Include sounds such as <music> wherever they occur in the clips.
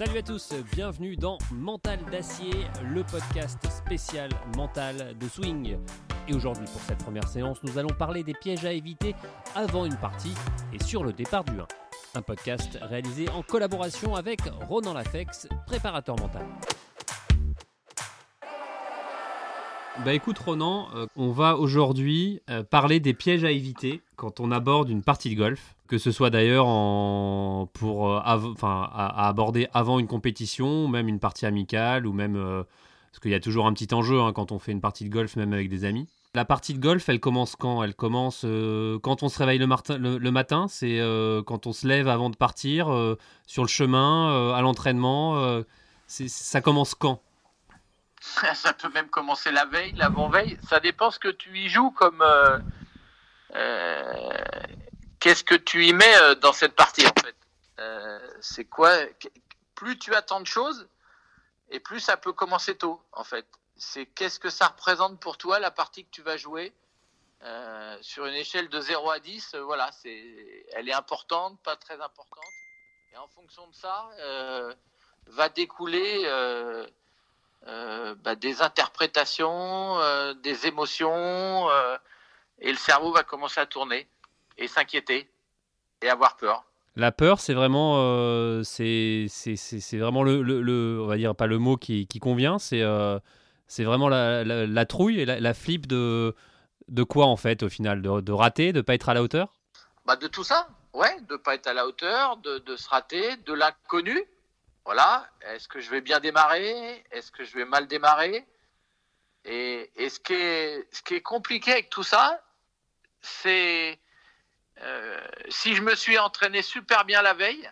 Salut à tous, bienvenue dans Mental d'acier, le podcast spécial mental de swing. Et aujourd'hui, pour cette première séance, nous allons parler des pièges à éviter avant une partie et sur le départ du 1. Un podcast réalisé en collaboration avec Ronan Lafex, préparateur mental. Bah écoute Ronan, euh, on va aujourd'hui euh, parler des pièges à éviter quand on aborde une partie de golf, que ce soit d'ailleurs pour euh, à, aborder avant une compétition, même une partie amicale, ou même parce qu'il y a toujours un petit enjeu hein, quand on fait une partie de golf, même avec des amis. La partie de golf, elle commence quand? Elle commence quand on se réveille le, le matin, c'est quand on se lève avant de partir, sur le chemin, à l'entraînement. ça commence quand? <laughs> Ça peut même commencer la veille, l'avant-veille. Ça dépend ce que tu y joues comme. Euh, euh, qu'est-ce que tu y mets euh, dans cette partie en fait C'est quoi Plus tu attends de choses, et plus ça peut commencer tôt en fait. C'est qu'est-ce que ça représente pour toi la partie que tu vas jouer sur une échelle de 0 à 10. voilà, c'est, elle est importante, pas très importante. Et en fonction de ça, va découler euh, bah, des interprétations, euh, des émotions, euh, et le cerveau va commencer à tourner et s'inquiéter et avoir peur. La peur, c'est vraiment, c'est, c'est, vraiment le, le, on va dire pas le mot qui, qui convient, c'est, c'est vraiment la, la, trouille et la, flip de, de quoi en fait au final, de, de rater, de pas être à la hauteur? Bah de tout ça, ouais, de pas être à la hauteur, de, de se rater, de l'inconnu, voilà, est-ce que je vais bien démarrer? Est-ce que je vais mal démarrer? Et, ce, qui est, ce qui est compliqué avec tout ça, c'est euh, si je me suis entraîné super bien la veille,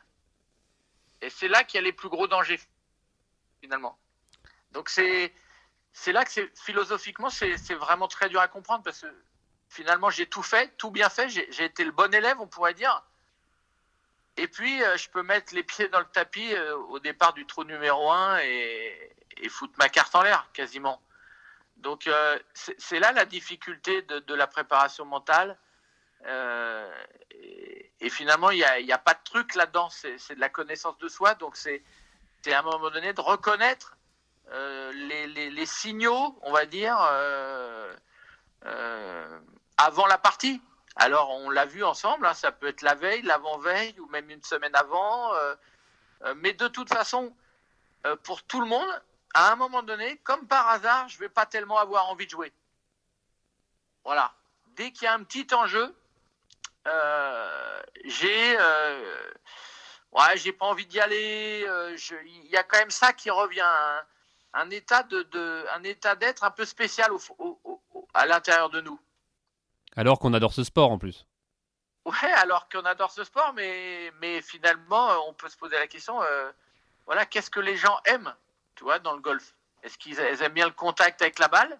et c'est là qu'il y a les plus gros dangers, finalement. Donc c'est là que philosophiquement c'est vraiment très dur à comprendre parce que finalement j'ai tout fait, tout bien fait, j'ai été le bon élève, on pourrait dire. Et puis, euh, je peux mettre les pieds dans le tapis euh, au départ du trou numéro 1 et, foutre ma carte en l'air, quasiment. Donc, c'est là la difficulté de, la préparation mentale. Et, finalement, il n'y a, pas de truc là-dedans. C'est de la connaissance de soi. Donc, c'est à un moment donné de reconnaître les, signaux, on va dire, avant la partie. Alors, on l'a vu ensemble, hein, ça peut être la veille, l'avant-veille ou même une semaine avant. Euh, euh, mais de toute façon, euh, pour tout le monde, à un moment donné, comme par hasard, je ne vais pas tellement avoir envie de jouer. Voilà. Dès qu'il y a un petit enjeu, j'ai ouais, j'ai pas envie d'y aller. Il y a quand même ça qui revient, hein. un, état de, un état d'être un peu spécial à l'intérieur de nous. Alors qu'on adore ce sport en plus. Ouais, alors qu'on adore ce sport, mais, mais finalement, on peut se poser la question, euh, voilà, qu'est-ce que les gens aiment, tu vois, dans le golf? Est-ce qu'ils aiment bien le contact avec la balle?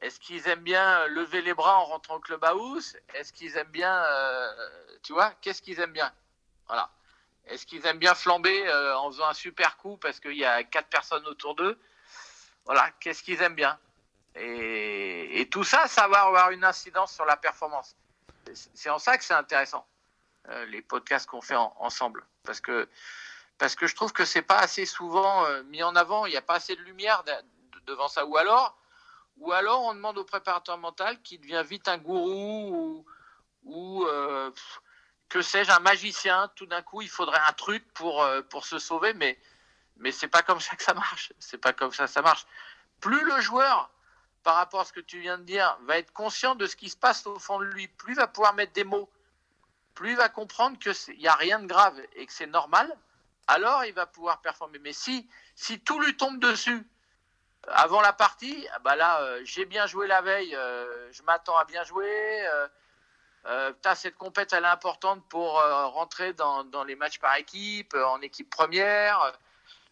Est-ce qu'ils aiment bien lever les bras en rentrant au clubhouse? Est-ce qu'ils aiment bien, euh, tu vois, qu'est-ce qu'ils aiment bien? Voilà. Est-ce qu'ils aiment bien flamber euh, en faisant un super coup parce qu'il y a quatre personnes autour d'eux? Voilà, qu'est-ce qu'ils aiment bien? Et, tout ça, ça va avoir une incidence sur la performance. C'est en ça que c'est intéressant, euh, les podcasts qu'on fait ensemble. Parce que, je trouve que c'est pas assez souvent euh, mis en avant, il n'y a pas assez de lumière devant ça. Ou alors, ou alors on demande au préparateur mental qui devient vite un gourou ou, euh, que sais-je, un magicien. Tout d'un coup, il faudrait un truc pour, pour se sauver, mais, mais c'est pas comme ça que ça marche. C'est pas comme ça ça marche. Plus le joueur par rapport à ce que tu viens de dire, va être conscient de ce qui se passe au fond de lui, plus il va pouvoir mettre des mots, plus il va comprendre qu'il n'y a rien de grave et que c'est normal, alors il va pouvoir performer. Mais si, si tout lui tombe dessus avant la partie, ah bah là, euh, j'ai bien joué la veille, euh, je m'attends à bien jouer. Euh, cette compète, elle est importante pour rentrer dans, les matchs par équipe, en équipe première.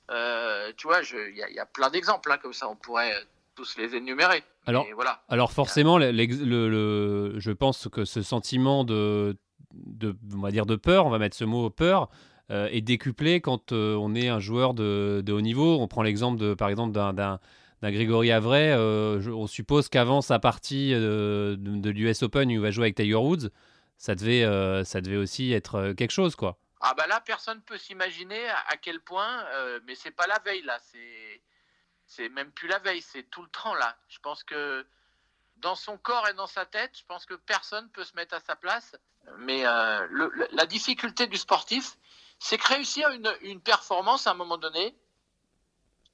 tu vois, il y, a plein d'exemples hein, comme ça. On pourrait tous les énumérer. Alors, voilà. alors forcément, le, le, je pense que ce sentiment de, de, on va dire de peur, on va mettre ce mot peur, euh, est décuplé quand euh, on est un joueur de, de haut niveau. On prend l'exemple de, par exemple d'un, d'un, Grégory Avray. Euh, on suppose qu'avant sa partie de, de l'US Open, où il va jouer avec Tiger Woods, ça devait, ça devait aussi être quelque chose, quoi. Ah bah là, personne peut s'imaginer à, quel point, euh, mais c'est pas la veille là, c'est c'est même plus la veille, c'est tout le temps là. Je pense que dans son corps et dans sa tête, je pense que personne peut se mettre à sa place. Mais euh, la difficulté du sportif, c'est que réussir une, performance à un moment donné,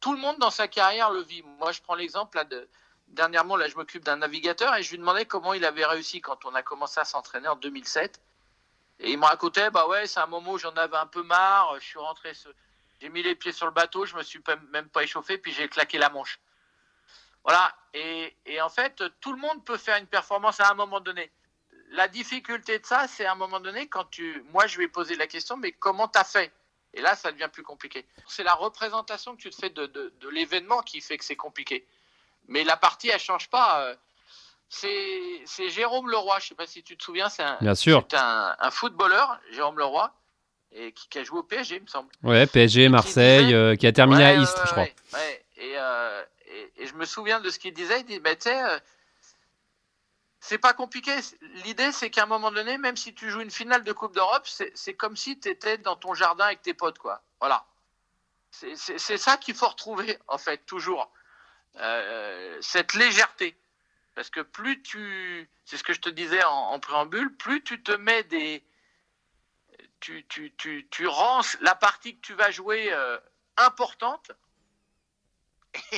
tout le monde dans sa carrière le vit. Moi, je prends l'exemple de dernièrement, là, je m'occupe d'un navigateur et je lui demandais comment il avait réussi quand on a commencé à s'entraîner en 2007. Et il me racontait, bah ouais, c'est un moment où j'en avais un peu marre, je suis rentré, j'ai mis les pieds sur le bateau, je me suis même pas échauffé, puis j'ai claqué la manche. Voilà. Et, et, en fait, tout le monde peut faire une performance à un moment donné. La difficulté de ça, c'est à un moment donné, quand tu. Moi, je lui ai posé la question, mais comment tu as fait? Et là, ça devient plus compliqué. C'est la représentation que tu te fais de, de, de l'événement qui fait que c'est compliqué. Mais la partie, elle change pas. Euh, c'est Jérôme Leroy, je sais pas si tu te souviens, c'est un, un, un, footballeur, Jérôme Leroy, et qui, a joué au PSG, il me semble. Ouais, PSG, Marseille, euh, qui a terminé à Istres, je crois. Euh, et, et, je me souviens de ce qu'il disait, il dit, bah, tu sais, c'est pas compliqué. L'idée, c'est qu'à un moment donné, même si tu joues une finale de Coupe d'Europe, c'est comme si tu étais dans ton jardin avec tes potes, quoi. Voilà. C'est ça qu'il faut retrouver, en fait, toujours. Euh, cette légèreté. Parce que plus tu, c'est ce que je te disais en, préambule, plus tu te mets des, tu, tu, tu, tu rends la partie que tu vas jouer euh, importante, <laughs>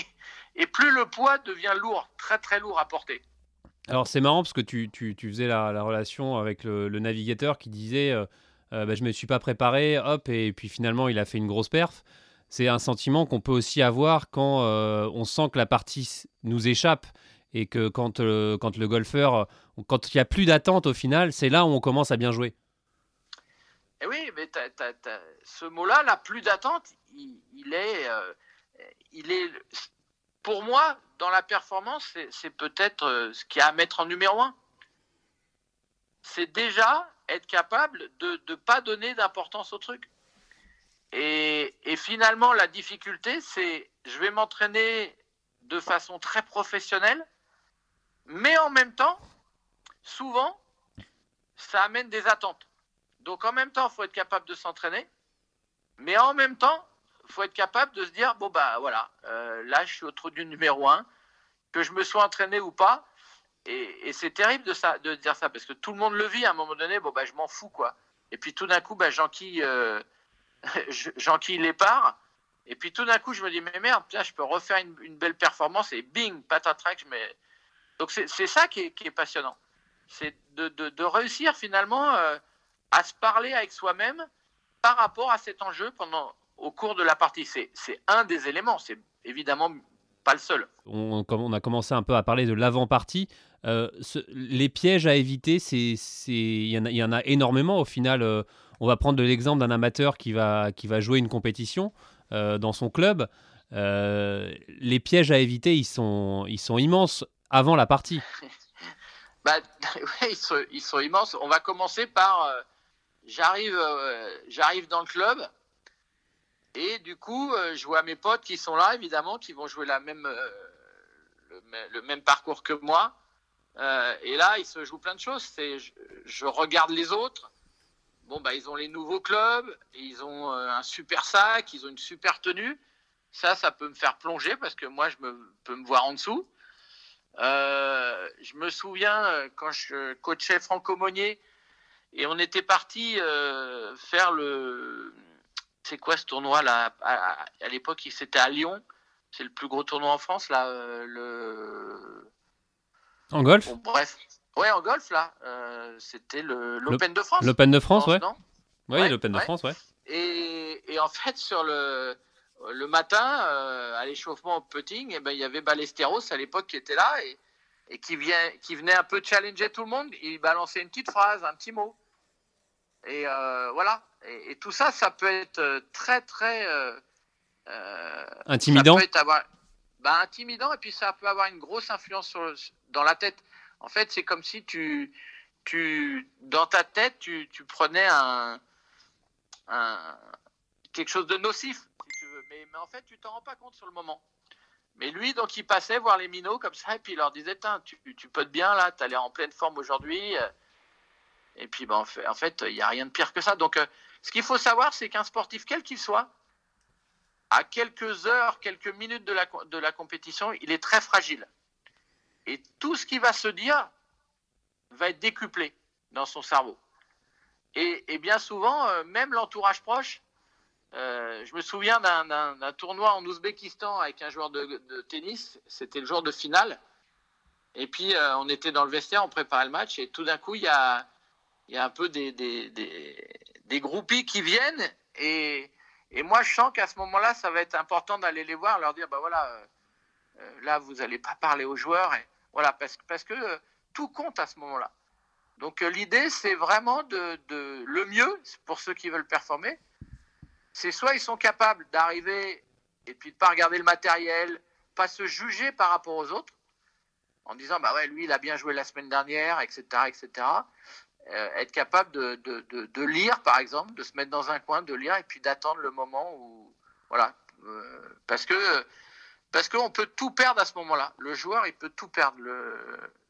et, plus le poids devient lourd, très très lourd à porter. Alors c'est marrant parce que tu, tu, faisais la, la, relation avec le, navigateur qui disait euh, euh bah, je me suis pas préparé, hop, et puis finalement il a fait une grosse perf c'est un sentiment qu'on peut aussi avoir quand euh, on sent que la partie nous échappe et que quand, quand le golfeur, quand il n'y a plus d'attente au final, c'est là où on commence à bien jouer. Et eh oui, mais ce mot-là, la plus d'attente, il, il est, pour moi, dans la performance, c'est peut-être ce qu'il y a à mettre en numéro un. C'est déjà être capable de ne pas donner d'importance au truc. Et, finalement, la difficulté, c'est je vais m'entraîner de façon très professionnelle, mais en même temps, souvent, ça amène des attentes. Donc en même temps, il faut être capable de s'entraîner, mais en même temps, faut être capable de se dire, bon, bah voilà, euh, là, je suis au trou du numéro un, que je me sois entraîné ou pas. Et, c'est terrible de, ça, de dire ça, parce que tout le monde le vit à un moment donné, bon, bah je m'en fous, quoi. Et puis tout d'un coup, bah, j'enquille... Euh, <laughs> j'enquille les parts. Et puis tout d'un coup, je me dis, mais merde, je peux refaire une, belle performance et bing, patatrac, mets. Donc c'est ça qui est, passionnant. C'est de, réussir finalement euh, à se parler avec soi-même par rapport à cet enjeu pendant, au cours de la partie. C'est un des éléments, c'est évidemment pas le seul. On, on, a commencé un peu à parler de l'avant-partie. Euh, les pièges à éviter, il y, y, en a énormément au final. Euh, on va prendre l'exemple d'un amateur qui va, qui va jouer une compétition euh, dans son club. Les pièges à éviter, ils sont, ils sont immenses avant la partie. <laughs> bah, <laughs> ils, sont, ils, sont, immenses. On va commencer par j'arrive dans le club et du coup, je vois mes potes qui sont là, évidemment, qui vont jouer la même, le, même parcours que moi. et là, il se joue plein de choses. C'est, je regarde les autres bon, bah, ils ont les nouveaux clubs, ils ont euh, un super sac, ils ont une super tenue. Ça, ça peut me faire plonger parce que moi, je me, peux me voir en dessous. Euh, je me souviens euh, quand je coachais Franco Monnier et on était parti faire le. C'est quoi ce tournoi là À, l'époque, c'était à Lyon. C'est le plus gros tournoi en France là. le. En golf? bref, Ouais, en golf, là. Euh, c'était l'Open de France. L'Open de France, ouais. Oui, l'Open de France, ouais. Et, et, en fait, sur le, le matin, euh, à l'échauffement au putting, eh ben, il y avait Ballesteros à l'époque qui était là et, et qui, vient, qui venait un peu challenger tout le monde. Il balançait une petite phrase, un petit mot. Et euh, voilà. Et, tout ça, ça peut être très, très. intimidant. Ça peut être bah, intimidant et puis ça peut avoir une grosse influence sur dans la tête. En fait, c'est comme si tu, tu, dans ta tête, tu, tu prenais un, un, quelque chose de nocif, si tu veux. Mais, mais en fait, tu t'en rends pas compte sur le moment. Mais lui, donc, il passait voir les minots comme ça, et puis il leur disait tu, tu peux te bien là, tu as l'air en pleine forme aujourd'hui. Et puis, ben, en fait, il n'y a rien de pire que ça. Donc, euh, Ce qu'il faut savoir, c'est qu'un sportif, quel qu'il soit, à quelques heures, quelques minutes de la, compétition, il est très fragile. Et tout ce qui va se dire va être décuplé dans son cerveau. Et, bien souvent, euh, même l'entourage proche, euh, je me souviens d'un tournoi en Ouzbékistan avec un joueur de, tennis, c'était le jour de finale. Et puis, euh, on était dans le vestiaire, on préparait le match, et tout d'un coup, il y a, y a un peu des, des, des, groupies qui viennent, et, et moi, je sens qu'à ce moment-là, ça va être important d'aller les voir, leur dire, bah voilà, là, vous n'allez pas parler aux joueurs, et voilà, parce, parce que tout compte à ce moment-là. Donc euh, l'idée, c'est vraiment de, le mieux pour ceux qui veulent performer. C'est soit ils sont capables d'arriver et puis de pas regarder le matériel, pas se juger par rapport aux autres, en disant bah ouais lui il a bien joué la semaine dernière, etc., etc. Euh, être capable de, lire par exemple, de se mettre dans un coin, de lire et puis d'attendre le moment où voilà euh, parce que parce qu'on peut tout perdre à ce moment-là. Le joueur il peut tout perdre. Le,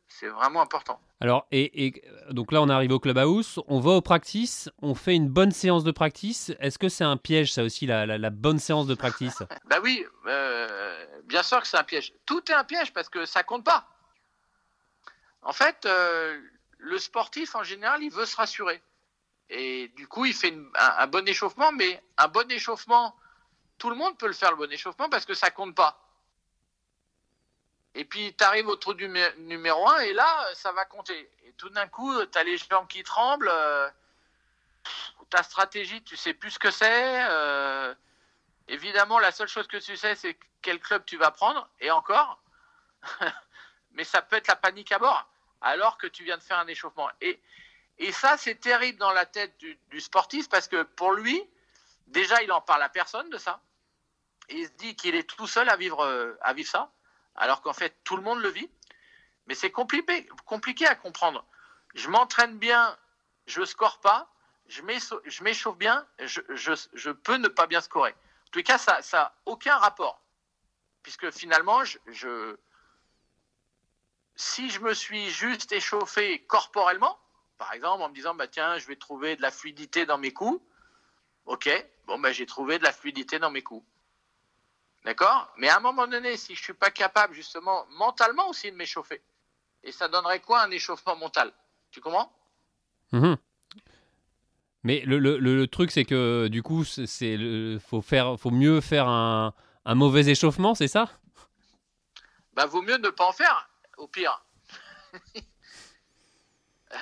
c'est vraiment important. Alors, et, donc là, on arrive au clubhouse, on va au practice, on fait une bonne séance de practice. Est-ce que c'est un piège, ça aussi, la, bonne séance de practice? <laughs> Bah oui, euh, bien sûr que c'est un piège. Tout est un piège parce que ça compte pas. En fait, euh, le sportif, en général, il veut se rassurer. Et du coup, il fait un, bon échauffement, mais un bon échauffement, tout le monde peut le faire, le bon échauffement, parce que ça compte pas. Et puis, tu arrives au trou du numéro 1 et là, ça va compter. Et tout d'un coup, tu as les jambes qui tremblent. Euh, ta stratégie, tu sais plus ce que c'est. Euh, évidemment, la seule chose que tu sais, c'est quel club tu vas prendre. Et encore. <laughs> Mais ça peut être la panique à bord, alors que tu viens de faire un échauffement. Et, et ça, c'est terrible dans la tête du, sportif parce que pour lui, déjà, il en parle à personne de ça. Il se dit qu'il est tout seul à vivre, à vivre ça alors qu'en fait tout le monde le vit. Mais c'est compliqué, compliqué à comprendre. Je m'entraîne bien, je score pas, je m'échauffe bien, je, peux ne pas bien scorer. En tout cas, ça n'a aucun rapport. Puisque finalement, je, si je me suis juste échauffé corporellement, par exemple en me disant, bah, tiens, je vais trouver de la fluidité dans mes coups, ok, bon, bah, j'ai trouvé de la fluidité dans mes coups. D'accord? Mais à un moment donné, si je ne suis pas capable, justement, mentalement aussi de m'échauffer, et ça donnerait quoi un échauffement mental? Tu comprends? Mhm. Mais le, le, le, truc, c'est que du coup, c'est faut faire, faut mieux faire un, un mauvais échauffement, c'est ça? Bah, vaut mieux ne pas en faire, au pire. <laughs>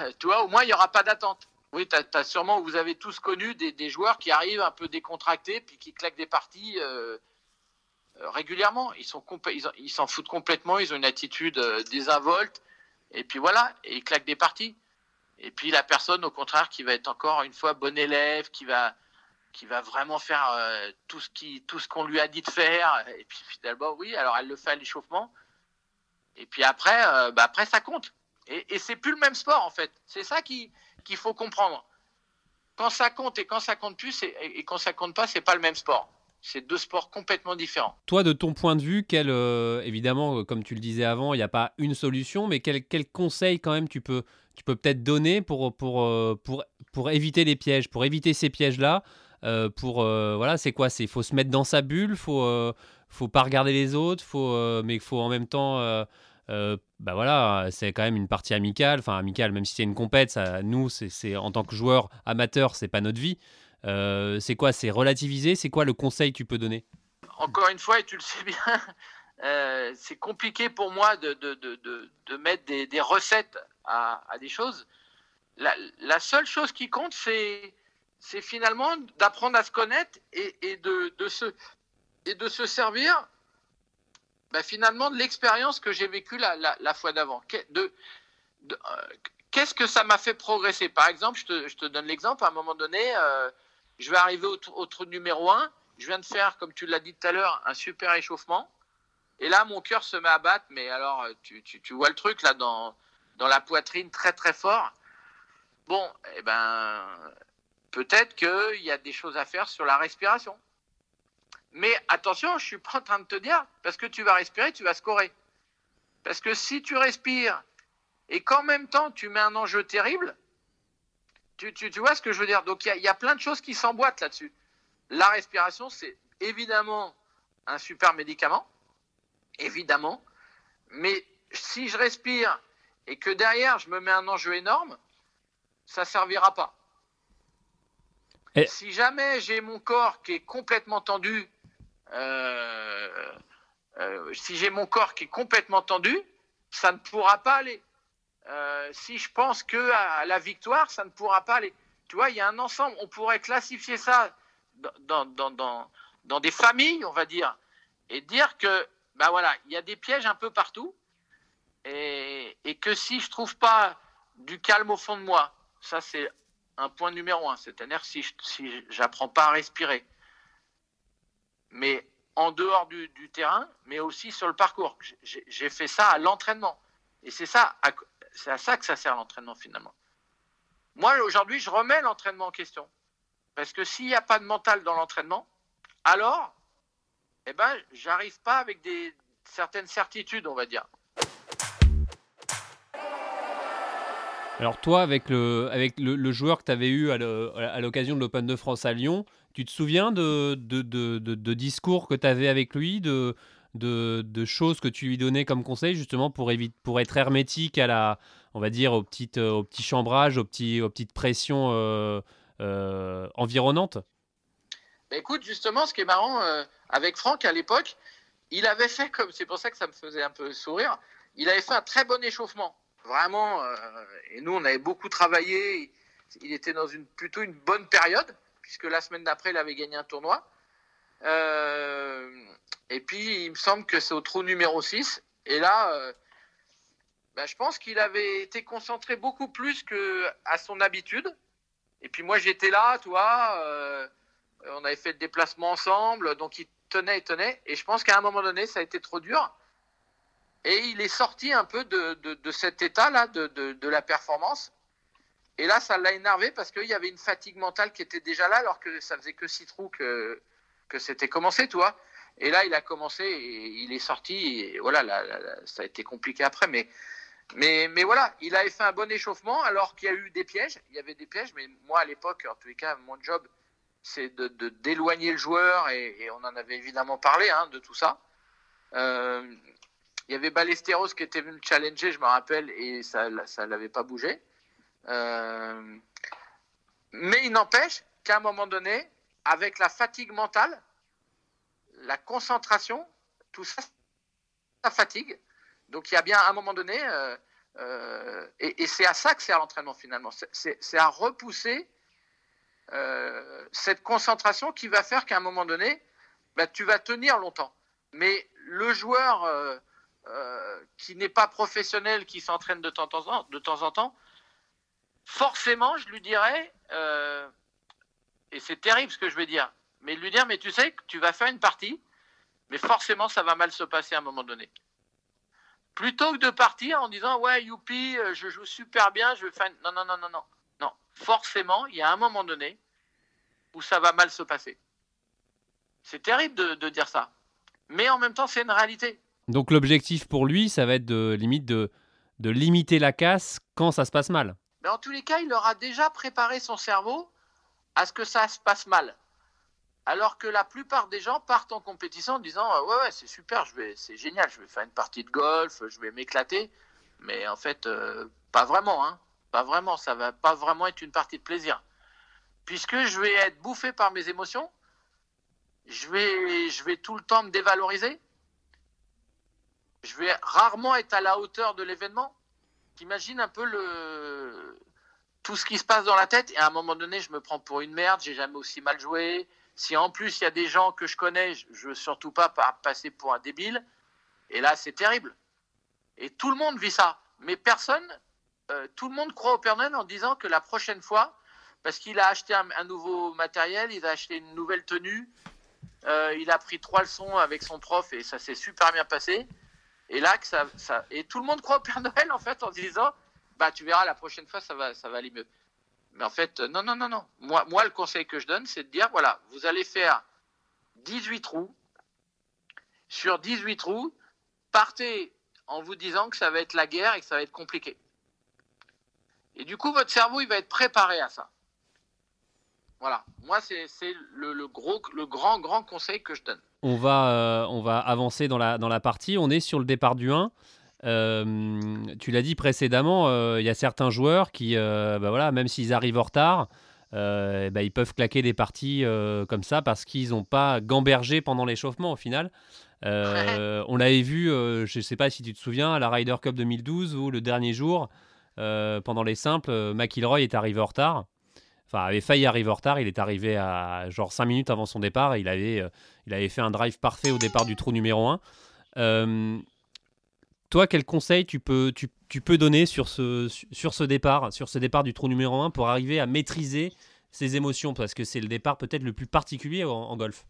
euh, tu vois, au moins, il n'y aura pas d'attente. Oui, tu as, sûrement, vous avez tous connu des, joueurs qui arrivent un peu décontractés, puis qui claquent des parties. Euh, euh, régulièrement. Ils s'en ils, foutent complètement, ils ont une attitude désinvolte, et puis voilà, et ils claquent des parties. Et puis la personne, au contraire, qui va être encore une fois bon élève, qui va, qui va vraiment faire tout ce qui, tout ce qu'on lui a dit de faire. Et puis finalement, oui, alors elle le fait à l'échauffement. Et puis après, bah après ça compte. Et, et c'est plus le même sport en fait. C'est ça qu'il faut comprendre. Quand ça compte et quand ça compte plus, et, quand ça compte pas, c'est pas le même sport. C'est deux sports complètement différents. Toi, de ton point de vue, euh, évidemment, euh, comme tu le disais avant, il n'y a pas une solution, mais quel, quel conseil quand même tu peux tu peux peut-être donner pour, pour, euh, pour, pour éviter les pièges, pour éviter ces pièges-là pour voilà c'est quoi? C'est faut se mettre dans sa bulle faut faut pas regarder les autres faut mais il faut en même temps bah voilà, c'est quand même une partie amicale, enfin amicale, même si c'est une compète, ça, nous, c'est en tant que joueur amateur, c'est pas notre vie. Euh, c'est quoi C'est relativiser? C'est quoi le conseil que tu peux donner? Encore une fois, et tu le sais bien, <laughs> euh, c'est compliqué pour moi de, de, de, de mettre des, des, recettes à, à, des choses. La, la, seule chose qui compte, c'est c'est finalement d'apprendre à se connaître et, et de, de, se, et de se servir bah, finalement de l'expérience que j'ai vécue la, fois d'avant. Euh, Qu'est-ce que ça m'a fait progresser? Par exemple, je te, donne l'exemple, à un moment donné, euh, je vais arriver au, trou numéro 1. Je viens de faire, comme tu l'as dit tout à l'heure, un super échauffement. Et là, mon cœur se met à battre. Mais alors, tu, tu, vois le truc là dans, dans la poitrine très très fort. Bon, eh ben, peut-être qu'il y a des choses à faire sur la respiration. Mais attention, je suis pas en train de te dire, parce que tu vas respirer, tu vas scorer. Parce que si tu respires et qu'en même temps tu mets un enjeu terrible, Tu, tu, tu, vois ce que je veux dire Donc il y, y, a plein de choses qui s'emboîtent là-dessus. La respiration, c'est évidemment un super médicament, évidemment, mais si je respire et que derrière je me mets un enjeu énorme, ça servira pas. Et... Si jamais j'ai mon corps qui est complètement tendu, euh, euh, si j'ai mon corps qui est complètement tendu, ça ne pourra pas aller. Euh, si je pense que à la victoire, ça ne pourra pas aller. Tu vois, il y a un ensemble. On pourrait classifier ça dans, dans, dans, dans des familles, on va dire, et dire que, ben voilà, il y a des pièges un peu partout, et, que si je trouve pas du calme au fond de moi, ça c'est un point numéro un, c'est-à-dire si je si pas à respirer, mais en dehors du, terrain, mais aussi sur le parcours. J'ai fait ça à l'entraînement, et c'est ça, c'est à ça que ça sert l'entraînement finalement. Moi aujourd'hui, je remets l'entraînement en question, parce que s'il n'y a pas de mental dans l'entraînement, alors, eh ben, j'arrive pas avec des certaines certitudes, on va dire. Alors toi, avec le, le joueur que tu avais eu à l'occasion de l'Open de France à Lyon, tu te souviens de, de, de, discours que tu avais avec lui, de, choses que tu lui donnais comme conseil justement pour, éviter, pour être hermétique à la, on va dire, aux, petites, aux petits chambrages, aux, petites pressions euh, euh, environnantes? Bah, Écoute, justement, ce qui est marrant euh, avec Franck à l'époque, il avait fait comme, c'est pour ça que ça me faisait un peu sourire, il avait fait un très bon échauffement. Vraiment, euh, et nous, on avait beaucoup travaillé. Il était dans une plutôt une bonne période, puisque la semaine d'après, il avait gagné un tournoi. Euh, et puis, il me semble que c'est au trou numéro 6. Et là, euh, ben, je pense qu'il avait été concentré beaucoup plus que à son habitude. Et puis moi, j'étais là, toi. Euh, on avait fait le déplacement ensemble, donc il tenait et tenait. Et je pense qu'à un moment donné, ça a été trop dur. Et il est sorti un peu de, cet état-là de, la performance. Et là, ça l'a énervé parce qu'il y avait une fatigue mentale qui était déjà là, alors que ça faisait que six trous que, c'était commencé, toi. Et là, il a commencé et il est sorti. Et voilà, là, là, ça a été compliqué après. Mais, mais, voilà, il avait fait un bon échauffement alors qu'il y a eu des pièges. Il y avait des pièges, mais moi, à l'époque, en tous les cas, mon job, c'est de, d'éloigner le joueur. Et, on en avait évidemment parlé hein, de tout ça. Euh, il y avait Ballesteros qui était venu challenger, je me rappelle, et ça ne l'avait pas bougé. Euh, mais il n'empêche qu'à un moment donné, avec la fatigue mentale, la concentration, tout ça, ça fatigue. Donc il y a bien un moment donné, euh, euh, et, c'est à ça que sert l'entraînement finalement, c'est à repousser cette concentration qui va faire qu'à un moment donné, bah, tu vas tenir longtemps. Mais le joueur qui n'est pas professionnel, qui s'entraîne de temps, en temps, de temps en temps, forcément, je lui dirais, euh, et c'est terrible ce que je vais dire, mais lui dire, mais tu sais que tu vas faire une partie, mais forcément, ça va mal se passer à un moment donné. Plutôt que de partir en disant, ouais, youpi, euh, je joue super bien, je vais faire... Non, non, non, non, non. Non, forcément, il y a un moment donné où ça va mal se passer. C'est terrible de, de dire ça. Mais en même temps, c'est une réalité. Donc l'objectif pour lui, ça va être de limite de, de limiter la casse quand ça se passe mal. Mais en tous les cas, il aura déjà préparé son cerveau à ce que ça se passe mal. Alors que la plupart des gens partent en compétition en disant ouais ouais c'est super, c'est génial, je vais faire une partie de golf, je vais m'éclater. Mais en fait, euh, pas vraiment, hein. Pas vraiment, ça va pas vraiment être une partie de plaisir. Puisque je vais être bouffé par mes émotions, je vais, je vais tout le temps me dévaloriser, je vais rarement être à la hauteur de l'événement. T'imagines un peu le tout ce qui se passe dans la tête et à un moment donné, je me prends pour une merde, j'ai jamais aussi mal joué. Si en plus il y a des gens que je connais, je veux surtout pas passer pour un débile. Et là, c'est terrible. Et tout le monde vit ça. Mais personne, euh, tout le monde croit au Père Noël en disant que la prochaine fois, parce qu'il a acheté un, nouveau matériel, il a acheté une nouvelle tenue, euh, il a pris trois leçons avec son prof et ça s'est super bien passé. Et là, que ça, et tout le monde croit au Père Noël en fait en disant, bah tu verras la prochaine fois ça va, ça va aller mieux. Mais en fait, non, non, non, non. Moi, moi, le conseil que je donne, c'est de dire, voilà, vous allez faire 18 trous. Sur 18 trous, partez en vous disant que ça va être la guerre et que ça va être compliqué. Et du coup, votre cerveau, il va être préparé à ça. Voilà, moi, c'est le, le grand, grand conseil que je donne. On va, euh, on va avancer dans la, dans la partie. On est sur le départ du 1. Euh, tu l'as dit précédemment, euh, il y a certains joueurs qui, bah voilà, même s'ils arrivent en retard, bah, ils peuvent claquer des parties comme ça parce qu'ils n'ont pas gambergé pendant l'échauffement au final. on l'avait vu, je ne sais pas si tu te souviens, à la Ryder Cup 2012 où le dernier jour, pendant les simples, McIlroy est arrivé en retard enfin avait failli arriver en retard. Il est arrivé à genre 5 minutes avant son départ. Et il avait, euh, il avait fait un drive parfait au départ du trou numéro 1. Euh, toi, quel conseil tu peux, tu, peux donner sur ce, sur ce départ, sur ce départ du trou numéro 1 pour arriver à maîtriser ses émotions? Parce que c'est le départ peut-être le plus particulier en, golf.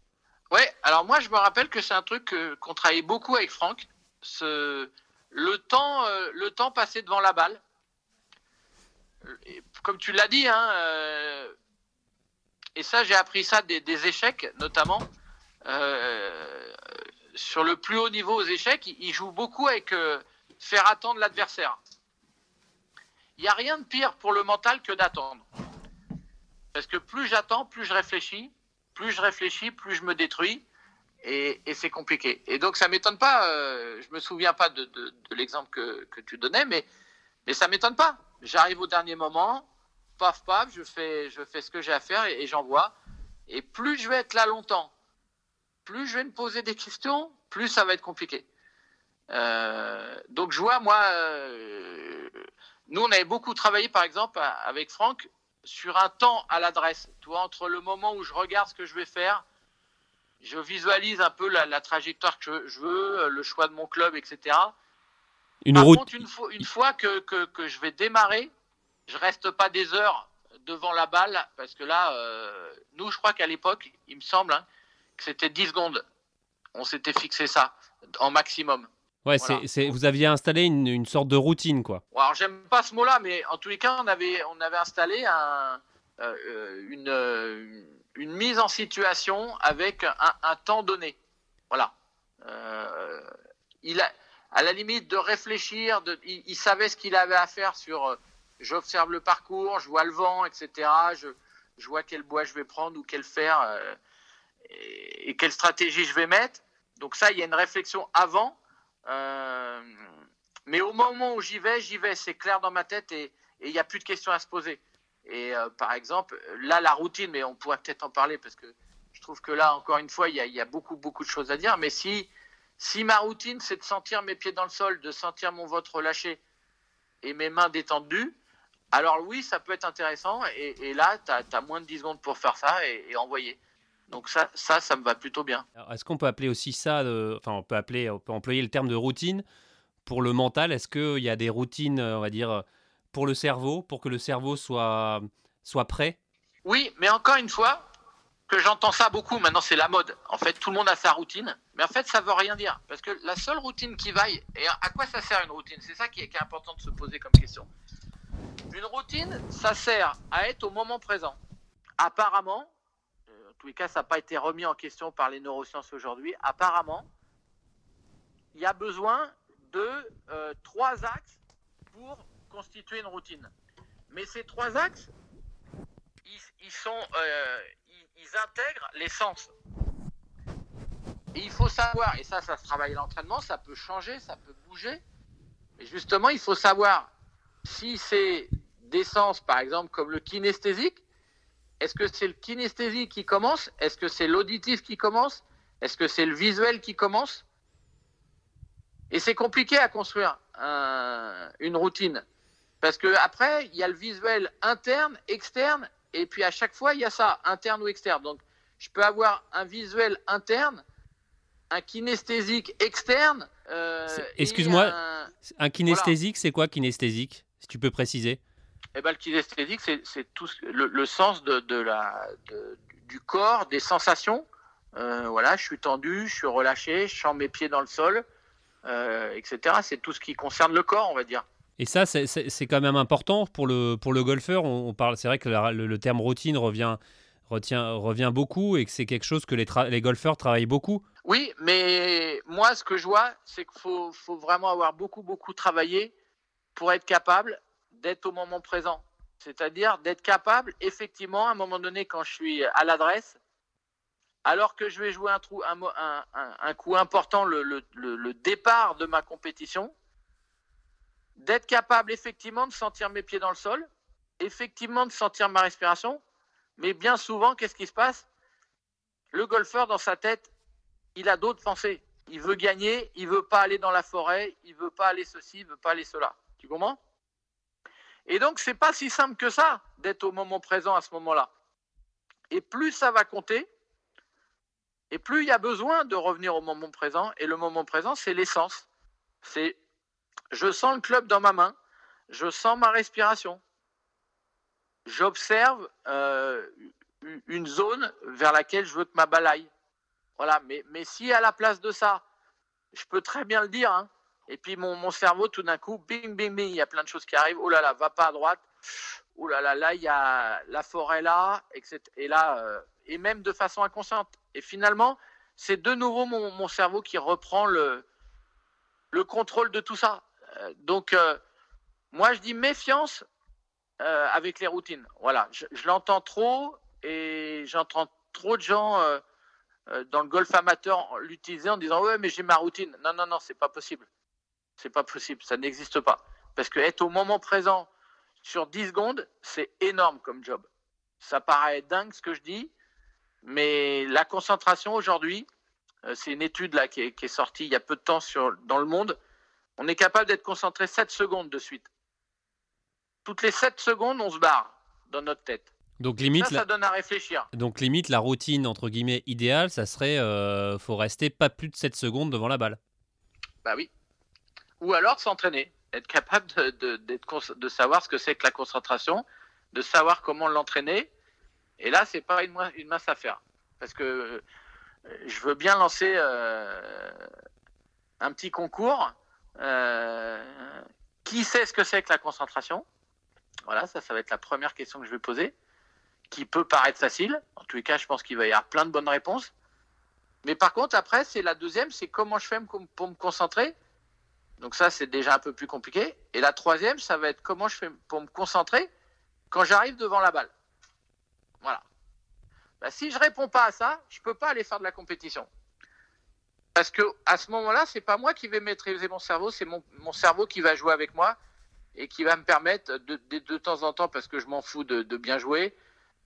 Ouais, alors moi je me rappelle que c'est un truc qu'on travaillait beaucoup avec Franck. Ce, le, temps, euh, le temps passé devant la balle comme tu l'as dit, hein, euh, et ça j'ai appris ça des, échecs notamment. Euh, sur le plus haut niveau aux échecs, il, joue beaucoup avec euh, faire attendre l'adversaire. Il n'y a rien de pire pour le mental que d'attendre. Parce que plus j'attends, plus je réfléchis. Plus je réfléchis, plus je me détruis. Et, c'est compliqué. Et donc ça m'étonne pas. je me souviens pas de, l'exemple que, tu donnais, mais, mais ça m'étonne pas. J'arrive au dernier moment, paf, paf, je fais, ce que j'ai à faire et, j'envoie. Et plus je vais être là longtemps, plus je vais me poser des questions, plus ça va être compliqué. Euh, donc je vois, moi, euh, nous, on avait beaucoup travaillé, par exemple, avec Franck, sur un temps à l'adresse. Tu vois, entre le moment où je regarde ce que je vais faire, je visualise un peu la, trajectoire que je veux, le choix de mon club, etc. Une Par contre, une fois, une fois que, que, je vais démarrer, je reste pas des heures devant la balle parce que là, euh, nous, je crois qu'à l'époque, il me semble hein, c'était 10 secondes. On s'était fixé ça en maximum. Ouais, c'est, vous aviez installé une, une, sorte de routine, quoi. alors, j'aime pas ce mot-là, mais en tous les cas, on avait, on avait installé un, euh, une, une, mise en situation avec un, un temps donné. Voilà. Euh, il a, à la limite de réfléchir, de, il, savait ce qu'il avait à faire sur euh, j'observe le parcours, je vois le vent, etc. Je, je, vois quel bois je vais prendre ou quel fer euh, et, quelle stratégie je vais mettre. Donc ça, il y a une réflexion avant. Euh, mais au moment où j'y vais, j'y vais, c'est clair dans ma tête et il n'y a plus de questions à se poser. Et par exemple, là, la routine, mais on pourrait peut-être en parler parce que je trouve que là, encore une fois, il y a, il y a beaucoup, beaucoup de choses à dire. Mais si si ma routine, c'est de sentir mes pieds dans le sol, de sentir mon ventre relâché et mes mains détendues, alors oui, ça peut être intéressant. Et, là, tu as, moins de 10 secondes pour faire ça et, envoyer. Donc ça, ça, ça me va plutôt bien. Est-ce qu'on peut appeler aussi ça, enfin on peut appeler, on peut employer le terme de routine pour le mental? Est-ce qu'il y a des routines, on va dire, pour le cerveau, pour que le cerveau soit, soit prêt? Oui, mais encore une fois, que j'entends ça beaucoup, maintenant c'est la mode. En fait, tout le monde a sa routine, mais en fait, ça veut rien dire. Parce que la seule routine qui vaille, et à quoi ça sert une routine? C'est ça qui est, qui est, important de se poser comme question. Une routine, ça sert à être au moment présent. Apparemment, euh, en tous les cas, ça n'a pas été remis en question par les neurosciences aujourd'hui, apparemment, il y a besoin de euh, trois axes pour constituer une routine. Mais ces trois axes, ils, sont, euh, ils intègrent les sens. Et il faut savoir, et ça, ça se travaille l'entraînement, ça peut changer, ça peut bouger. Et justement, il faut savoir si c'est des sens, par exemple, comme le kinesthésique, est-ce que c'est le kinesthésique qui commence? Est-ce que c'est l'auditif qui commence? Est-ce que c'est le visuel qui commence? Et c'est compliqué à construire une routine. Parce que après, il y a le visuel interne, externe et puis à chaque fois, il y a ça, interne ou externe. Donc, je peux avoir un visuel interne, un kinesthésique externe. Euh, excuse-moi, un... kinesthésique, c'est quoi kinesthésique Si tu peux préciser? Eh ben, le kinesthésique, c'est tout le, sens de, la, du corps, des sensations. Euh, voilà, je suis tendu, je suis relâché, je sens mes pieds dans le sol, euh, etc. C'est tout ce qui concerne le corps, on va dire. Et ça, c'est quand même important pour le, pour le golfeur. On, parle, c'est vrai que le, terme routine revient, retient, revient beaucoup et que c'est quelque chose que les, les golfeurs travaillent beaucoup. Oui, mais moi, ce que je vois, c'est qu'il faut, faut, vraiment avoir beaucoup, beaucoup travaillé pour être capable d'être au moment présent. C'est-à-dire d'être capable, effectivement, à un moment donné, quand je suis à l'adresse, alors que je vais jouer un, trou, un, coup important, le, départ de ma compétition, d'être capable effectivement de sentir mes pieds dans le sol, effectivement de sentir ma respiration, mais bien souvent, qu'est-ce qui se passe? Le golfeur, dans sa tête, il a d'autres pensées. Il veut gagner, il veut pas aller dans la forêt, il veut pas aller ceci, il veut pas aller cela. Tu comprends? Et donc, c'est pas si simple que ça d'être au moment présent à ce moment-là. Et plus ça va compter, et plus il y a besoin de revenir au moment présent. Et le moment présent, c'est l'essence. C'est je sens le club dans ma main, je sens ma respiration, j'observe euh, une zone vers laquelle je veux que ma balle aille. Voilà, mais, mais si à la place de ça, je peux très bien le dire, hein, et puis mon, mon cerveau, tout d'un coup, bing, bing, bing, il y a plein de choses qui arrivent. Oh là là, va pas à droite. Oh là là, là, il y a la forêt là, etc. Et là, euh, et même de façon inconsciente. Et finalement, c'est de nouveau mon, mon, cerveau qui reprend le, le contrôle de tout ça. Euh, donc, euh, moi, je dis méfiance avec les routines. Voilà, je, je l'entends trop et j'entends trop de gens dans le golf amateur l'utiliser en disant ouais mais j'ai ma routine. Non non non c'est pas possible. C'est pas possible, ça n'existe pas. Parce que être au moment présent sur 10 secondes, c'est énorme comme job. Ça paraît dingue ce que je dis, mais la concentration aujourd'hui, euh, c'est une étude là qui est, sortie il y a peu de temps sur, dans le monde. On est capable d'être concentré 7 secondes de suite. Toutes les 7 secondes, on se barre dans notre tête. Donc limite, ça, ça donne à réfléchir. Donc limite, la routine entre guillemets idéale, ça serait, euh, faut rester pas plus de 7 secondes devant la balle. Bah oui ou alors de s'entraîner, être capable de, de, savoir ce que c'est que la concentration, de savoir comment l'entraîner. Et là, c'est pas une, une mince affaire. Parce que euh, je veux bien lancer euh, un petit concours. Euh, qui sait ce que c'est que la concentration? Voilà, ça, ça va être la première question que je vais poser, qui peut paraître facile. En tous les cas, je pense qu'il va y avoir plein de bonnes réponses. Mais par contre, après, c'est la deuxième, c'est comment je fais pour me concentrer? Donc ça, c'est déjà un peu plus compliqué. Et la troisième, ça va être comment je fais pour me concentrer quand j'arrive devant la balle. Voilà. Bah, si je réponds pas à ça, je peux pas aller faire de la compétition. Parce que à ce moment-là, c'est pas moi qui vais maîtriser mon cerveau, c'est mon, cerveau qui va jouer avec moi et qui va me permettre de, de, temps en temps, parce que je m'en fous de, bien jouer,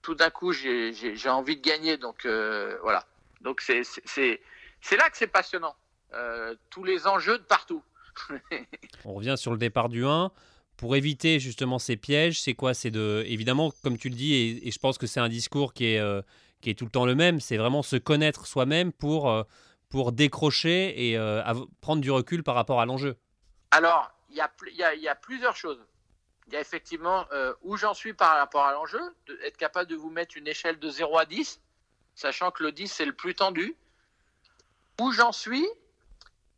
tout d'un coup, j'ai envie de gagner. Donc euh, voilà. Donc c'est là que c'est passionnant. Euh, tous les enjeux de partout. On revient sur le départ du 1. Pour éviter justement ces pièges, c'est quoi? C'est de, évidemment, comme tu le dis, et, je pense que c'est un discours qui est, euh, qui est tout le temps le même, c'est vraiment se connaître soi-même pour, euh, pour décrocher et euh, prendre du recul par rapport à l'enjeu. Alors, il y a, y, y a, plusieurs choses. Il y a effectivement où j'en suis par rapport à l'enjeu, être capable de vous mettre une échelle de 0 à 10, sachant que le 10 c'est le plus tendu. Où j'en suis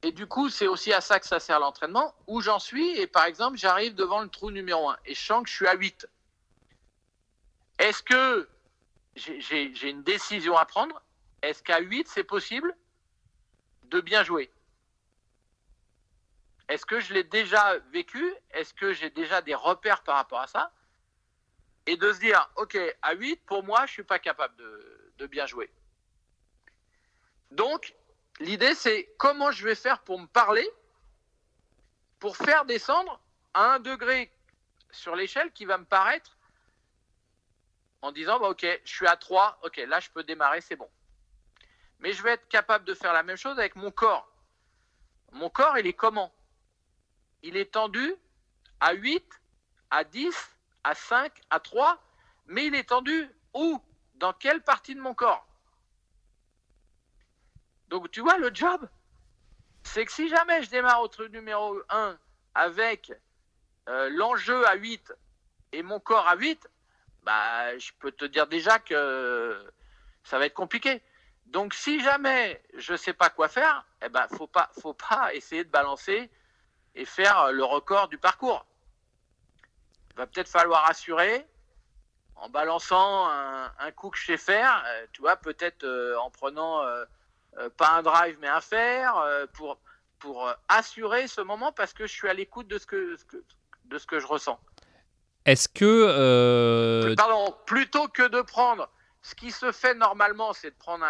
et du coup, c'est aussi à ça que ça sert l'entraînement, où j'en suis, et par exemple, j'arrive devant le trou numéro 1, et je sens que je suis à 8. Est-ce que j'ai une décision à prendre? Est-ce qu'à 8, c'est possible de bien jouer? Est-ce que je l'ai déjà vécu? Est-ce que j'ai déjà des repères par rapport à ça? Et de se dire, OK, à 8, pour moi, je ne suis pas capable de, de bien jouer. Donc, L'idée, c'est comment je vais faire pour me parler, pour faire descendre à un degré sur l'échelle qui va me paraître en disant bah, Ok, je suis à 3, ok, là je peux démarrer, c'est bon. Mais je vais être capable de faire la même chose avec mon corps. Mon corps, il est comment? Il est tendu à 8, à 10, à 5, à 3, mais il est tendu où? Dans quelle partie de mon corps? Donc tu vois, le job, c'est que si jamais je démarre au truc numéro 1 avec euh, l'enjeu à 8 et mon corps à 8, bah, je peux te dire déjà que ça va être compliqué. Donc si jamais je ne sais pas quoi faire, eh ben faut pas faut pas essayer de balancer et faire le record du parcours. Il va peut-être falloir assurer en balançant un, coup que je sais faire, euh, tu vois, peut-être euh, en prenant pas un drive mais un fer, euh, pour, pour euh, assurer ce moment parce que je suis à l'écoute de, ce que, de ce que je ressens. Est-ce que... Pardon, plutôt que de prendre... Ce qui se fait normalement, c'est de prendre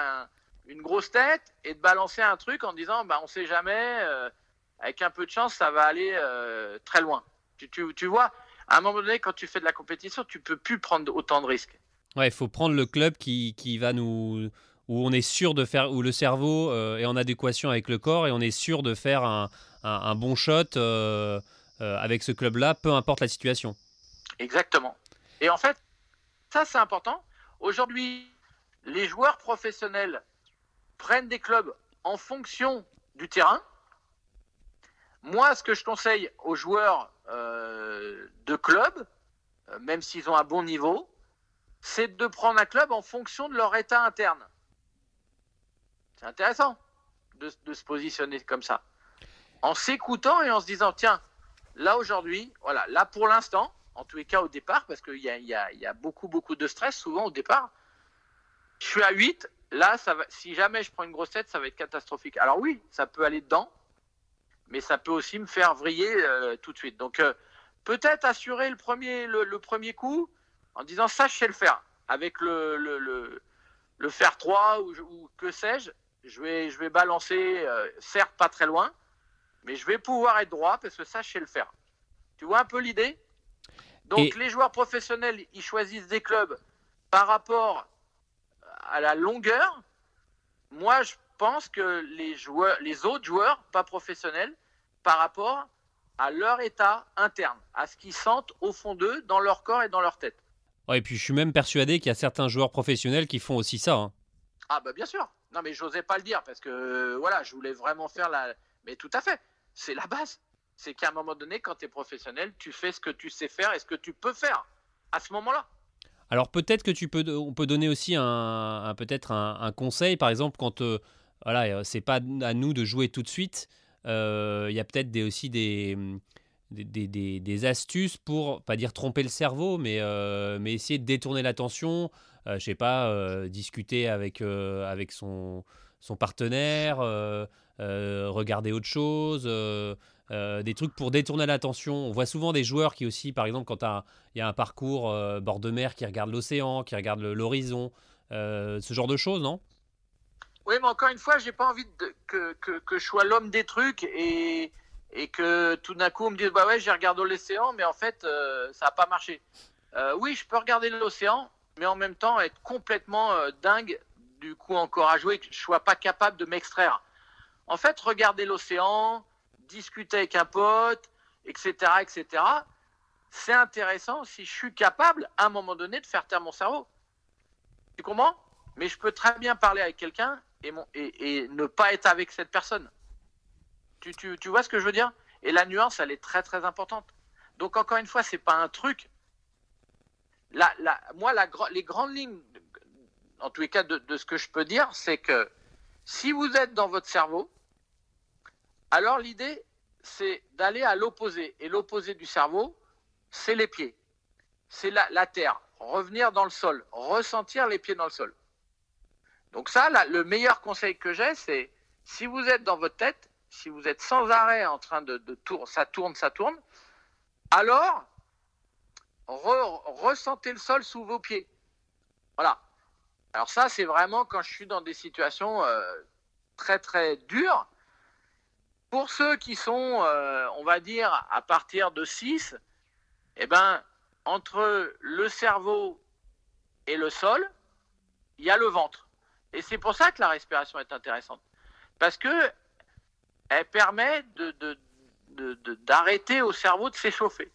une grosse tête et de balancer un truc en disant, bah, on ne sait jamais, avec un peu de chance, ça va aller très loin. Tu, tu, tu vois, à un moment donné, quand tu fais de la compétition, tu peux plus prendre autant de risques. Ouais, il faut prendre le club qui, qui, va nous où on est sûr de faire où le cerveau euh, est en adéquation avec le corps et on est sûr de faire un, un, bon shot euh, euh, avec ce club-là, peu importe la situation. Exactement. Et en fait, ça c'est important. Aujourd'hui, les joueurs professionnels prennent des clubs en fonction du terrain. Moi, ce que je conseille aux joueurs de clubs, euh, même s'ils ont un bon niveau, c'est de prendre un club en fonction de leur état interne. C'est intéressant de, se positionner comme ça. En s'écoutant et en se disant, tiens, là aujourd'hui, voilà, là pour l'instant, en tous les cas au départ, parce qu'il y a, beaucoup, beaucoup de stress souvent au départ, je suis à 8, là, ça va, si jamais je prends une grosse tête, ça va être catastrophique. Alors oui, ça peut aller dedans, mais ça peut aussi me faire vriller euh, tout de suite. Donc euh, peut-être assurer le premier, le, premier coup en disant ça, je sais le faire. Avec le, le, faire 3 ou, que sais-je, je vais, je vais balancer, euh, certes pas très loin, mais je vais pouvoir être droit parce que ça, je sais le faire. Tu vois un peu l'idée? Donc les joueurs professionnels, ils choisissent des clubs par rapport à la longueur. Moi, je pense que les, joueurs, les autres joueurs, pas professionnels, par rapport à leur état interne, à ce qu'ils sentent au fond d'eux, dans leur corps et dans leur tête. Ouais, et puis je suis même persuadé qu'il y a certains joueurs professionnels qui font aussi ça. Hein. Ah bah bien sûr. Non mais j'osais pas le dire parce que voilà, je voulais vraiment faire la... Mais tout à fait, c'est la base. C'est qu'à un moment donné, quand tu es professionnel, tu fais ce que tu sais faire et ce que tu peux faire à ce moment-là. Alors peut-être que tu peux, on peut donner aussi un, peut-être un, conseil, par exemple quand euh, voilà, euh, c'est pas à nous de jouer tout de suite. Euh, il y a peut-être des, aussi des, des, des, astuces pour, pas dire tromper le cerveau, mais, euh, mais essayer de détourner l'attention. Je sais pas, discuter avec, avec son, son partenaire, regarder autre chose. des trucs pour détourner l'attention. On voit souvent des joueurs qui aussi, par exemple, quand il y a un parcours bord de mer, qui regardent l'océan, qui regardent l'horizon, ce genre de choses, non? Oui, mais encore une fois, j'ai pas envie que, que, que, je sois l'homme des trucs et, et que tout d'un coup on me dise bah ouais j'ai regardé l'océan, mais en fait euh, ça n'a pas marché. Euh, oui, je peux regarder l'océan, mais en même temps être complètement euh, dingue du coup encore à jouer, que je sois pas capable de m'extraire. En fait, regarder l'océan, discuter avec un pote, etc., etc. C'est intéressant si je suis capable à un moment donné de faire taire mon cerveau. Tu comprends? Mais je peux très bien parler avec quelqu'un et, ne pas être avec cette personne. Tu, tu, vois ce que je veux dire? Et la nuance, elle est très très importante. Donc encore une fois, c'est pas un truc. La, la, moi, la, les grandes lignes, en tous les cas, de, de ce que je peux dire, c'est que si vous êtes dans votre cerveau, alors l'idée, c'est d'aller à l'opposé. Et l'opposé du cerveau, c'est les pieds. C'est la, terre. Revenir dans le sol. Ressentir les pieds dans le sol. Donc ça, le meilleur conseil que j'ai, c'est si vous êtes dans votre tête, si vous êtes sans arrêt en train de, tourner, ça tourne, ça tourne, alors ressentez le sol sous vos pieds. Voilà. Alors ça, c'est vraiment quand je suis dans des situations euh, très très dures. Pour ceux qui sont, euh, on va dire, à partir de 6, eh ben, entre le cerveau et le sol, il y a le ventre. Et c'est pour ça que la respiration est intéressante. Parce que elle permet d'arrêter de, au cerveau de s'échauffer.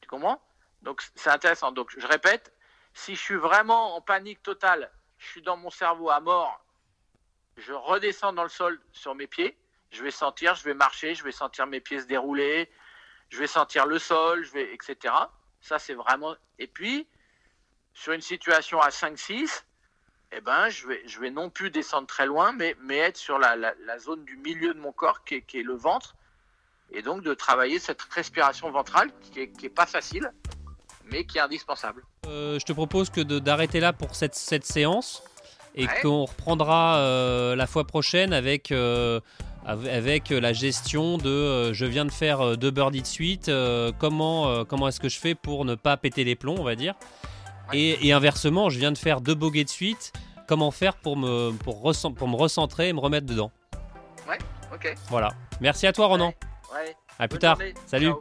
Tu comprends? Donc c'est intéressant. Donc je répète, si je suis vraiment en panique totale, je suis dans mon cerveau à mort, je redescends dans le sol sur mes pieds, je vais sentir, je vais marcher, je vais sentir mes pieds se dérouler, je vais sentir le sol, je vais, etc. Ça c'est vraiment. Et puis, sur une situation à 5-6, eh ben, je vais, je vais non plus descendre très loin, mais, mais être sur la, la, zone du milieu de mon corps qui est, le ventre. Et donc de travailler cette respiration ventrale qui n'est qui est pas facile, mais qui est indispensable. Euh, je te propose que d'arrêter là pour cette, cette séance et qu'on reprendra euh, la fois prochaine avec, euh, avec la gestion de je viens de faire deux birdies de suite, comment, comment est-ce que je fais pour ne pas péter les plombs, on va dire. Et, inversement, je viens de faire deux bogeys de suite, comment faire pour me, pour, pour me recentrer et me remettre dedans. Ouais, ok. Voilà. Merci à toi, Ronan. Ouais. À plus tard. Salut.